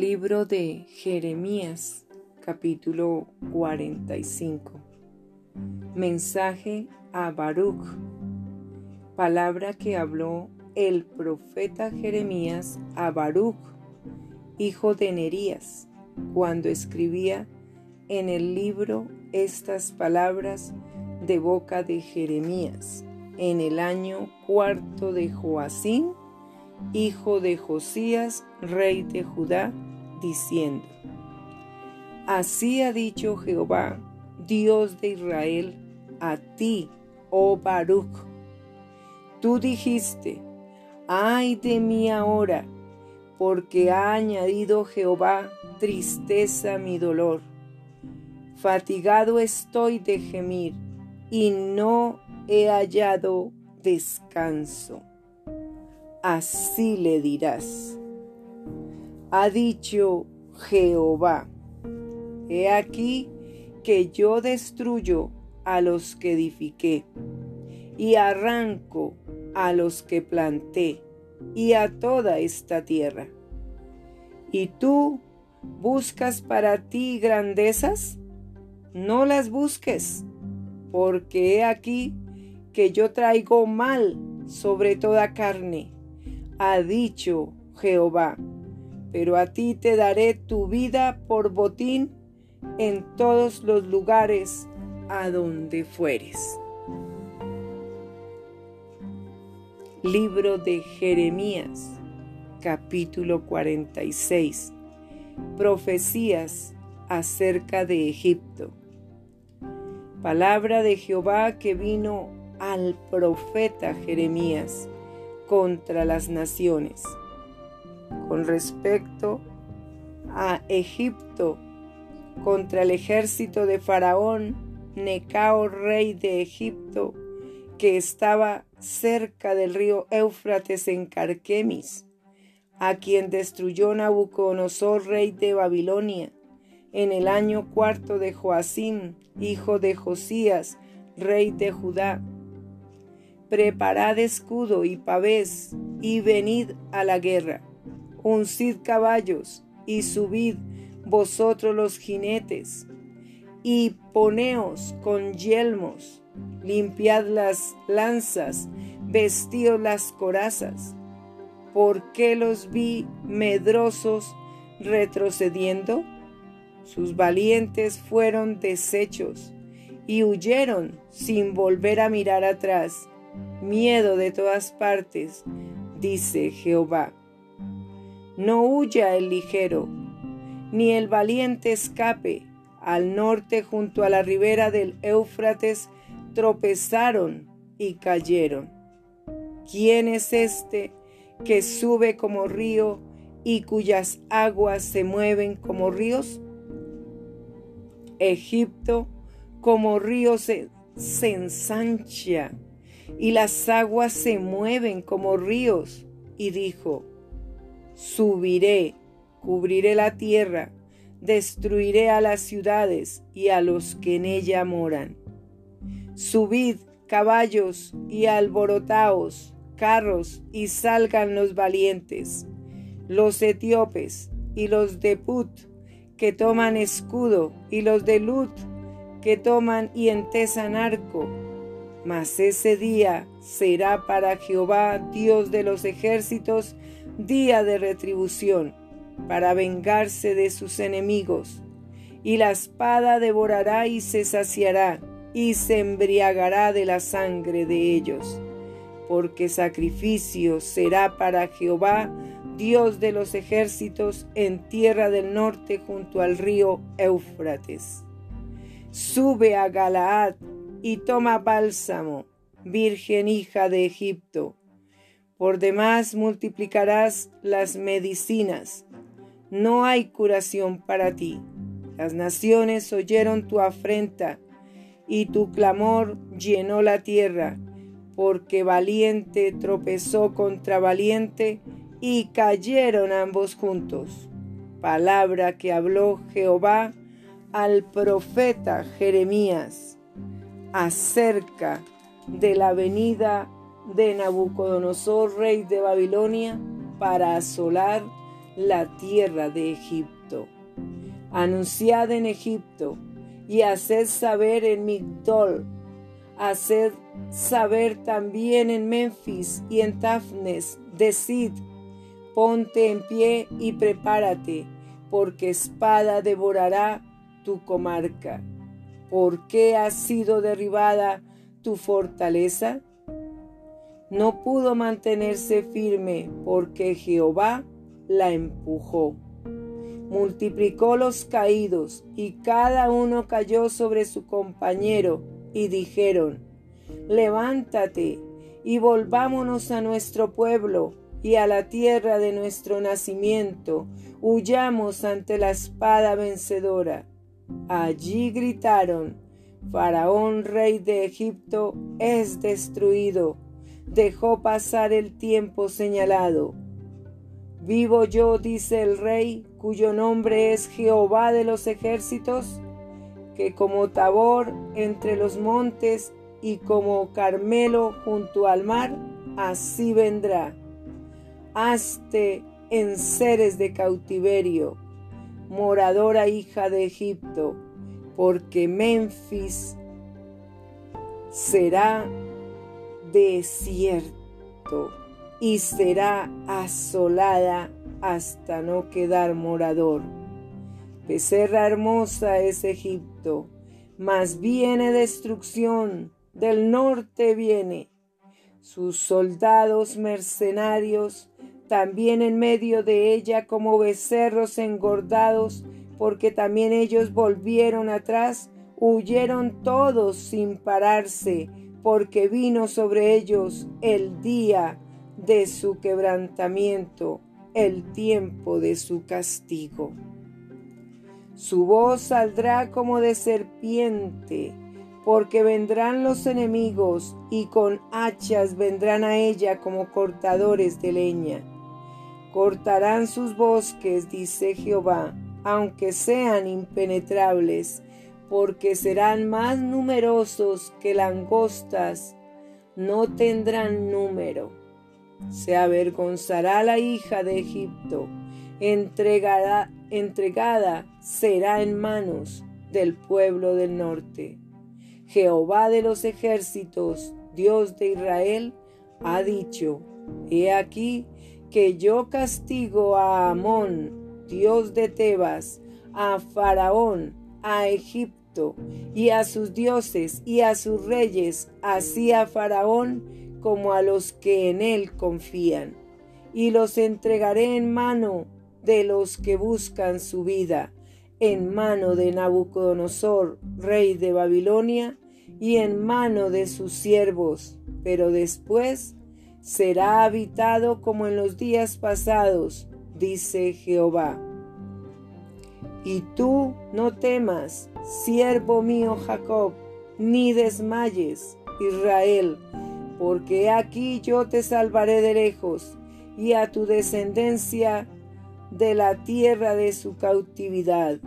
Libro de Jeremías, capítulo 45. Mensaje a Baruch. Palabra que habló el profeta Jeremías a Baruch, hijo de Nerías, cuando escribía en el libro estas palabras de boca de Jeremías, en el año cuarto de Joacín, hijo de Josías, rey de Judá, diciendo, Así ha dicho Jehová, Dios de Israel, a ti, oh Baruch. Tú dijiste, ay de mí ahora, porque ha añadido Jehová tristeza a mi dolor. Fatigado estoy de gemir, y no he hallado descanso así le dirás. Ha dicho Jehová, he aquí que yo destruyo a los que edifiqué, y arranco a los que planté, y a toda esta tierra. ¿Y tú buscas para ti grandezas? No las busques, porque he aquí que yo traigo mal sobre toda carne ha dicho Jehová, pero a ti te daré tu vida por botín en todos los lugares a donde fueres. Libro de Jeremías, capítulo 46. Profecías acerca de Egipto. Palabra de Jehová que vino al profeta Jeremías contra las naciones. Con respecto a Egipto, contra el ejército de Faraón, Necao, rey de Egipto, que estaba cerca del río Éufrates en Carquemis, a quien destruyó Nabucodonosor, rey de Babilonia, en el año cuarto de Joacim, hijo de Josías, rey de Judá Preparad escudo y pavés, y venid a la guerra. Uncid caballos, y subid vosotros los jinetes, y poneos con yelmos, limpiad las lanzas, vestíos las corazas. ¿Por qué los vi medrosos retrocediendo? Sus valientes fueron deshechos y huyeron sin volver a mirar atrás miedo de todas partes, dice Jehová. No huya el ligero, ni el valiente escape. Al norte, junto a la ribera del Éufrates, tropezaron y cayeron. ¿Quién es este que sube como río y cuyas aguas se mueven como ríos? Egipto como río se, se ensancha y las aguas se mueven como ríos. Y dijo, subiré, cubriré la tierra, destruiré a las ciudades y a los que en ella moran. Subid, caballos, y alborotaos, carros, y salgan los valientes, los etíopes y los de Put, que toman escudo, y los de Lut, que toman y entesan arco, mas ese día será para Jehová, Dios de los ejércitos, día de retribución, para vengarse de sus enemigos. Y la espada devorará y se saciará, y se embriagará de la sangre de ellos. Porque sacrificio será para Jehová, Dios de los ejércitos, en tierra del norte junto al río Éufrates. Sube a Galaad y toma bálsamo, Virgen hija de Egipto. Por demás multiplicarás las medicinas. No hay curación para ti. Las naciones oyeron tu afrenta y tu clamor llenó la tierra, porque valiente tropezó contra valiente y cayeron ambos juntos. Palabra que habló Jehová al profeta Jeremías acerca de la venida de Nabucodonosor, rey de Babilonia, para asolar la tierra de Egipto. Anunciad en Egipto y haced saber en Migdol, haced saber también en Memphis y en Tafnes, decid, ponte en pie y prepárate, porque espada devorará tu comarca. ¿Por qué ha sido derribada tu fortaleza? No pudo mantenerse firme porque Jehová la empujó. Multiplicó los caídos y cada uno cayó sobre su compañero y dijeron, levántate y volvámonos a nuestro pueblo y a la tierra de nuestro nacimiento, huyamos ante la espada vencedora. Allí gritaron, Faraón, rey de Egipto, es destruido. Dejó pasar el tiempo señalado. Vivo yo, dice el rey, cuyo nombre es Jehová de los ejércitos, que como Tabor entre los montes y como Carmelo junto al mar, así vendrá. Hazte en seres de cautiverio, moradora hija de Egipto, porque Memphis será desierto y será asolada hasta no quedar morador. Becerra hermosa es Egipto, mas viene destrucción, del norte viene. Sus soldados mercenarios también en medio de ella como becerros engordados, porque también ellos volvieron atrás, huyeron todos sin pararse, porque vino sobre ellos el día de su quebrantamiento, el tiempo de su castigo. Su voz saldrá como de serpiente, porque vendrán los enemigos y con hachas vendrán a ella como cortadores de leña. Cortarán sus bosques, dice Jehová, aunque sean impenetrables, porque serán más numerosos que langostas, no tendrán número. Se avergonzará la hija de Egipto, entregada, entregada será en manos del pueblo del norte. Jehová de los ejércitos, Dios de Israel, ha dicho, He aquí que yo castigo a Amón, Dios de Tebas, a Faraón, a Egipto, y a sus dioses y a sus reyes, así a Faraón como a los que en él confían. Y los entregaré en mano de los que buscan su vida, en mano de Nabucodonosor, rey de Babilonia, y en mano de sus siervos, pero después será habitado como en los días pasados, dice Jehová. Y tú no temas, siervo mío Jacob, ni desmayes, Israel, porque aquí yo te salvaré de lejos, y a tu descendencia de la tierra de su cautividad.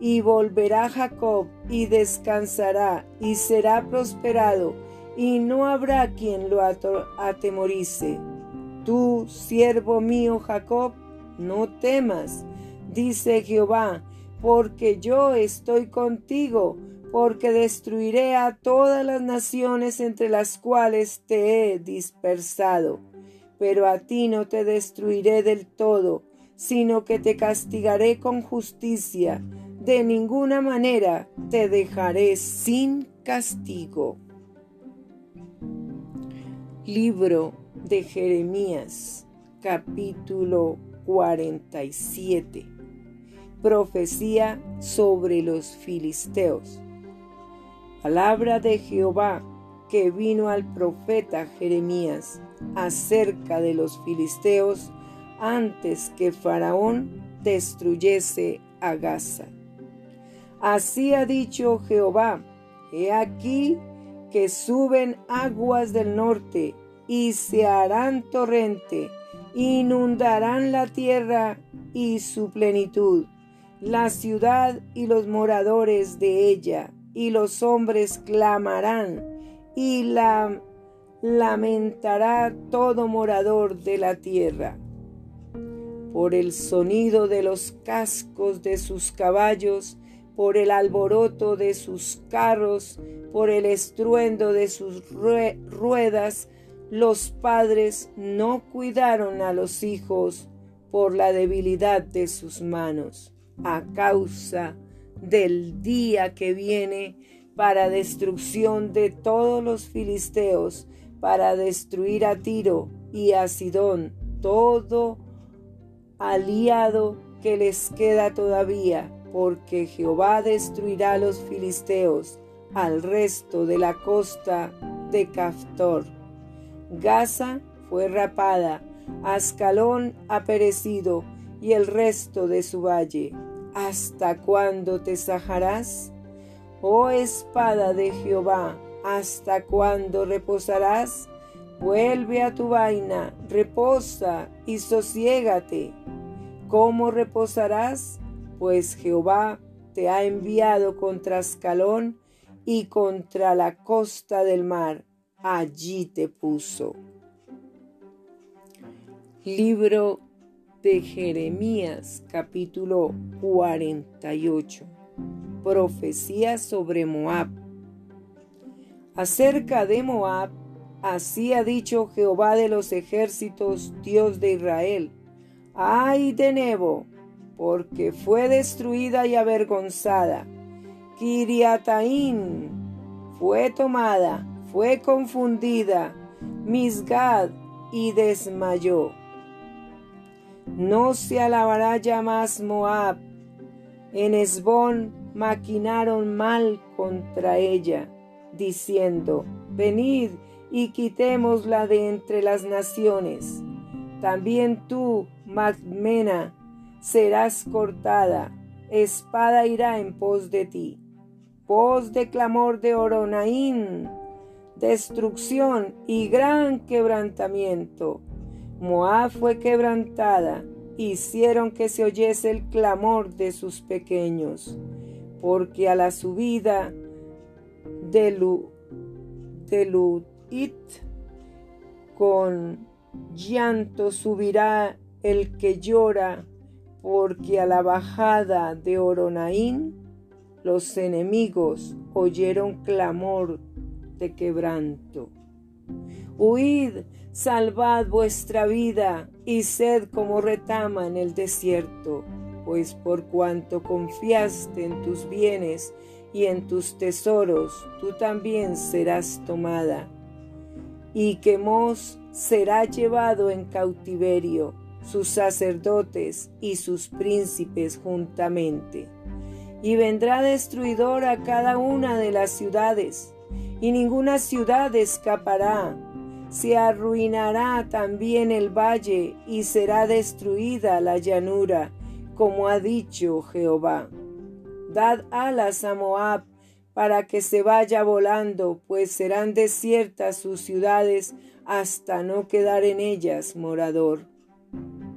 Y volverá Jacob y descansará y será prosperado, y no habrá quien lo atemorice. Tú, siervo mío Jacob, no temas, dice Jehová, porque yo estoy contigo, porque destruiré a todas las naciones entre las cuales te he dispersado. Pero a ti no te destruiré del todo, sino que te castigaré con justicia. De ninguna manera te dejaré sin castigo. Libro de Jeremías, capítulo 47. Profecía sobre los filisteos. Palabra de Jehová que vino al profeta Jeremías acerca de los filisteos antes que Faraón destruyese a Gaza. Así ha dicho Jehová, he aquí que suben aguas del norte y se harán torrente, inundarán la tierra y su plenitud, la ciudad y los moradores de ella, y los hombres clamarán, y la lamentará todo morador de la tierra. Por el sonido de los cascos de sus caballos, por el alboroto de sus carros, por el estruendo de sus ruedas, los padres no cuidaron a los hijos por la debilidad de sus manos, a causa del día que viene para destrucción de todos los filisteos, para destruir a Tiro y a Sidón, todo aliado que les queda todavía, porque Jehová destruirá a los filisteos, al resto de la costa de Caftor. Gaza fue rapada, Ascalón ha perecido, y el resto de su valle. ¿Hasta cuándo te sajarás? Oh espada de Jehová, ¿hasta cuándo reposarás? Vuelve a tu vaina, reposa y sosiégate. ¿Cómo reposarás? Pues Jehová te ha enviado contra Ascalón y contra la costa del mar. Allí te puso. Libro de Jeremías capítulo 48 profecía sobre Moab. Acerca de Moab, así ha dicho Jehová de los ejércitos, Dios de Israel. Ay de Nebo, porque fue destruida y avergonzada. Kiriataín fue tomada, fue confundida, Misgad y desmayó. No se alabará ya más Moab. En Esbón maquinaron mal contra ella, diciendo, Venid y quitémosla de entre las naciones. También tú, Magmena, serás cortada, espada irá en pos de ti. Pos de clamor de Oronaín, destrucción y gran quebrantamiento. Moab fue quebrantada, hicieron que se oyese el clamor de sus pequeños porque a la subida de, Lu, con llanto subirá el que llora, porque a la bajada de Oronaín los enemigos oyeron clamor de quebranto. Huid, salvad vuestra vida y sed como retama en el desierto pues por cuanto confiaste en tus bienes y en tus tesoros, tú también serás tomada. Y Quemos será llevado en cautiverio, sus sacerdotes y sus príncipes juntamente. Y vendrá destruidor a cada una de las ciudades, y ninguna ciudad escapará. Se arruinará también el valle, y será destruida la llanura, como ha dicho Jehová. Dad alas a Moab para que se vaya volando, pues serán desiertas sus ciudades hasta no quedar en ellas morador.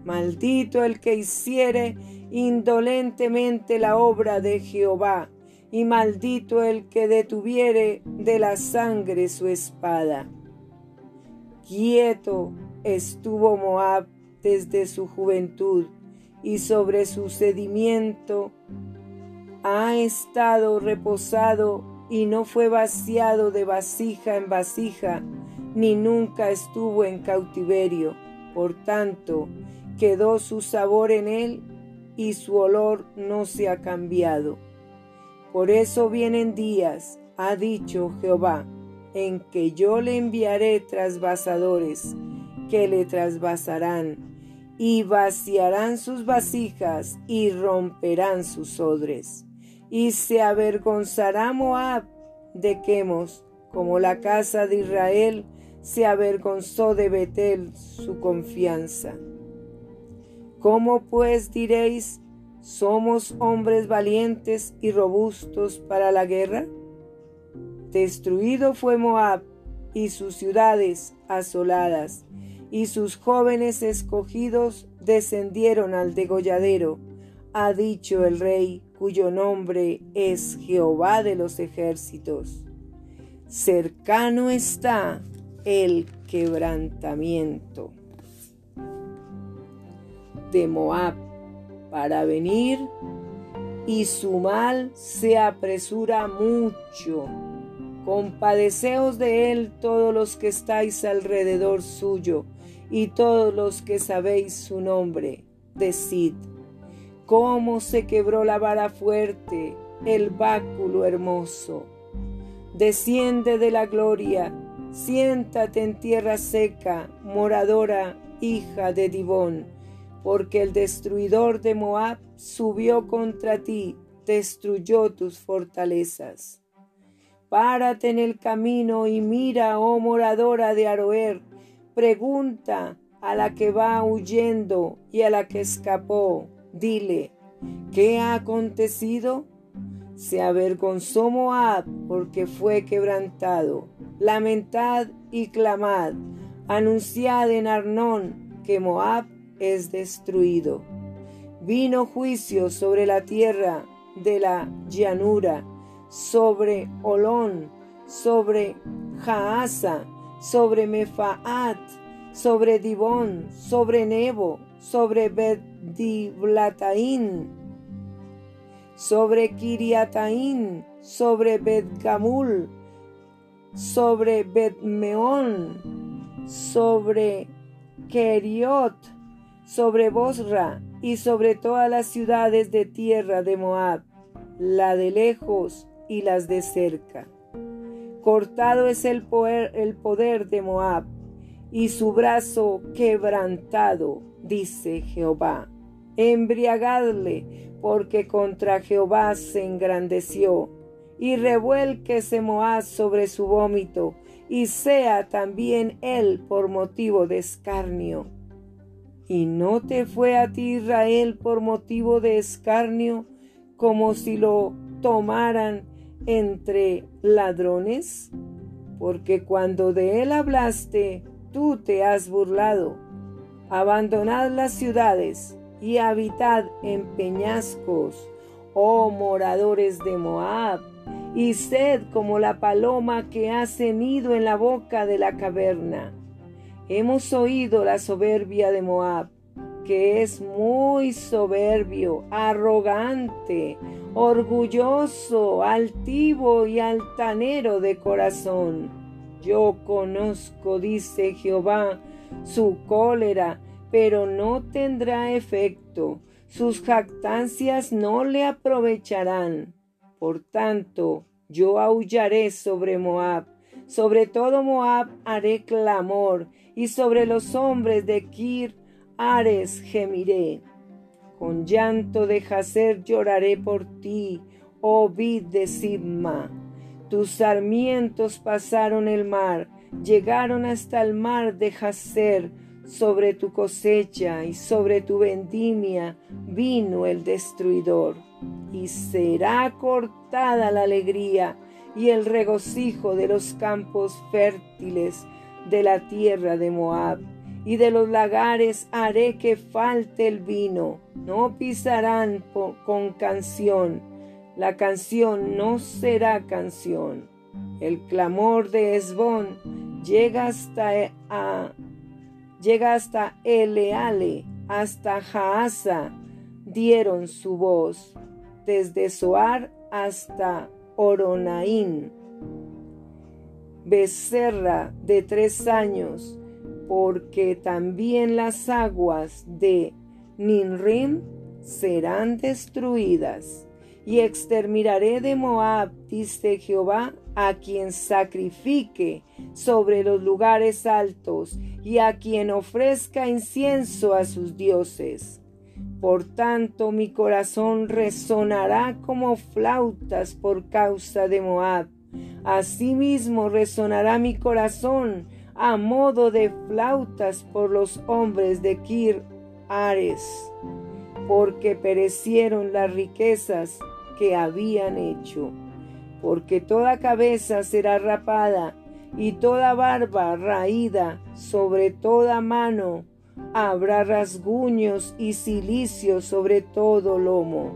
Maldito el que hiciere indolentemente la obra de Jehová, y maldito el que detuviere de la sangre su espada. Quieto estuvo Moab desde su juventud, y sobre su sedimiento ha estado reposado y no fue vaciado de vasija en vasija, ni nunca estuvo en cautiverio. Por tanto, quedó su sabor en él y su olor no se ha cambiado. Por eso vienen días, ha dicho Jehová, en que yo le enviaré trasvasadores, que le trasvasarán y vaciarán sus vasijas y romperán sus odres. Y se avergonzará Moab de Quemos, como la casa de Israel se avergonzó de Betel su confianza. ¿Cómo pues diréis, somos hombres valientes y robustos para la guerra? Destruido fue Moab y sus ciudades asoladas y sus jóvenes escogidos descendieron al degolladero, ha dicho el rey, cuyo nombre es Jehová de los ejércitos. Cercano está el quebrantamiento. de Moab para venir y su mal se apresura mucho. Compadeceos de él todos los que estáis alrededor suyo y todos los que sabéis su nombre. Decid, cómo se quebró la vara fuerte, el báculo hermoso. Desciende de la gloria, siéntate en tierra seca, moradora, hija de Dibón porque el destruidor de Moab subió contra ti, destruyó tus fortalezas. Párate en el camino y mira, oh moradora de Aroer, pregunta a la que va huyendo y a la que escapó, dile, ¿qué ha acontecido? Se avergonzó Moab porque fue quebrantado. Lamentad y clamad, anunciad en Arnón que Moab es destruido. Vino juicio sobre la tierra de la llanura, sobre Olón, sobre Jaasa, sobre Mefaat, sobre Dibón, sobre Nebo, sobre Beddiblataín, sobre Kiriataín, sobre Bedgamul, sobre Bedmeón, sobre Keriot, sobre Bosra y sobre todas las ciudades de tierra de Moab, la de lejos y las de cerca. Cortado es el poder, el poder de Moab y su brazo quebrantado, dice Jehová. Embriagadle, porque contra Jehová se engrandeció, y revuélquese Moab sobre su vómito, y sea también él por motivo de escarnio ¿Y no te fue a ti Israel por motivo de escarnio, como si lo tomaran entre ladrones? Porque cuando de él hablaste, tú te has burlado. Abandonad las ciudades y habitad en peñascos, oh moradores de Moab, y sed como la paloma que ha cenido en la boca de la caverna Hemos oído la soberbia de Moab, que es muy soberbio, arrogante, orgulloso, altivo y altanero de corazón. Yo conozco, dice Jehová, su cólera, pero no tendrá efecto. Sus jactancias no le aprovecharán. Por tanto, yo aullaré sobre Moab sobre todo Moab haré clamor, y sobre los hombres de Kir Ares gemiré. Con llanto de Jacer lloraré por ti, oh vid de Sibma. Tus sarmientos pasaron el mar, llegaron hasta el mar de Jacer. Sobre tu cosecha y sobre tu vendimia vino el destruidor. Y será cortada la alegría y el regocijo de los campos fértiles de la tierra de Moab. Y de los lagares haré que falte el vino. No pisarán con canción. La canción no será canción. El clamor de Esbón llega hasta e, a, llega hasta Eleale, hasta Jaasa, dieron su voz, desde Soar hasta Oronaín, becerra de tres años, porque también las aguas de Ninrim serán destruidas. Y exterminaré de Moab, dice Jehová, a quien sacrifique sobre los lugares altos y a quien ofrezca incienso a sus dioses por tanto mi corazón resonará como flautas por causa de Moab. Asimismo resonará mi corazón a modo de flautas por los hombres de Kir Ares, porque perecieron las riquezas que habían hecho. Porque toda cabeza será rapada y toda barba raída sobre toda mano habrá rasguños y cilicios sobre todo lomo,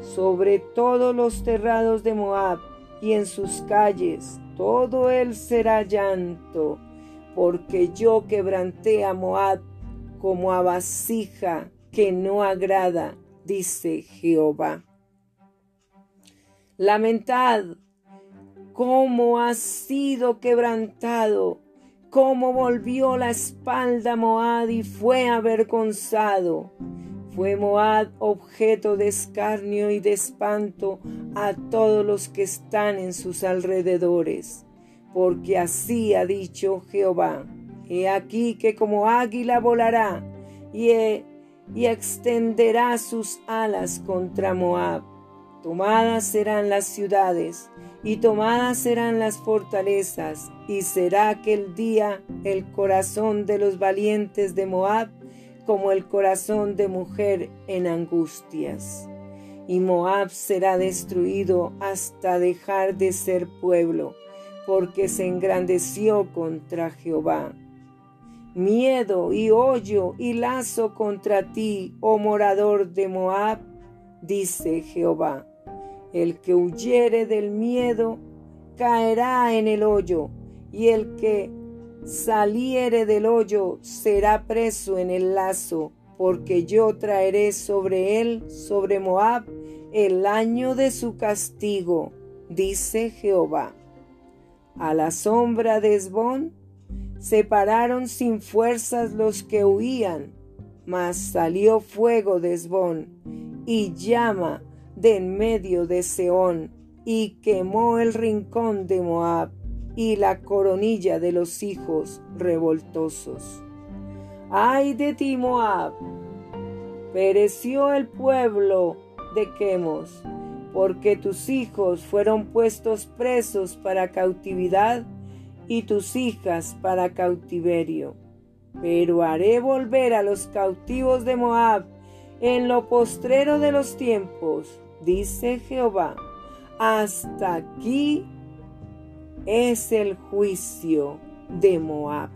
sobre todos los terrados de Moab y en sus calles, todo él será llanto, porque yo quebranté a Moab como a vasija que no agrada, dice Jehová. Lamentad cómo ha sido quebrantado, cómo volvió la espalda Moab y fue avergonzado. Fue Moab objeto de escarnio y de espanto a todos los que están en sus alrededores, porque así ha dicho Jehová. He aquí que como águila volará y, y extenderá sus alas contra Moab. Tomadas serán las ciudades y tomadas serán las fortalezas, y será aquel día el corazón de los valientes de Moab como el corazón de mujer en angustias. Y Moab será destruido hasta dejar de ser pueblo, porque se engrandeció contra Jehová. Miedo y hoyo y lazo contra ti, oh morador de Moab, dice Jehová. El que huyere del miedo caerá en el hoyo, y el que saliere del hoyo será preso en el lazo, porque yo traeré sobre él, sobre Moab, el año de su castigo, dice Jehová. A la sombra de Esbón se pararon sin fuerzas los que huían, mas salió fuego de Esbón y llama de en medio de Seón y quemó el rincón de Moab y la coronilla de los hijos revoltosos. ¡Ay de ti, Moab! Pereció el pueblo de Quemos, porque tus hijos fueron puestos presos para cautividad y tus hijas para cautiverio. Pero haré volver a los cautivos de Moab en lo postrero de los tiempos, dice Jehová. Hasta aquí es el juicio de Moab.